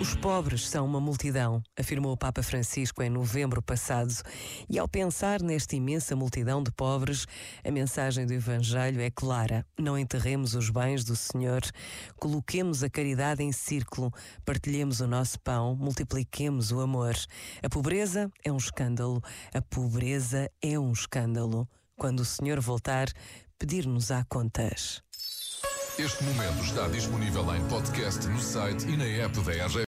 Os pobres são uma multidão, afirmou o Papa Francisco em novembro passado. E ao pensar nesta imensa multidão de pobres, a mensagem do Evangelho é clara: não enterremos os bens do Senhor, coloquemos a caridade em círculo, partilhemos o nosso pão, multipliquemos o amor. A pobreza é um escândalo, a pobreza é um escândalo. Quando o Senhor voltar, pedir-nos-á contas. Este momento está disponível em podcast no site e na app da RGF.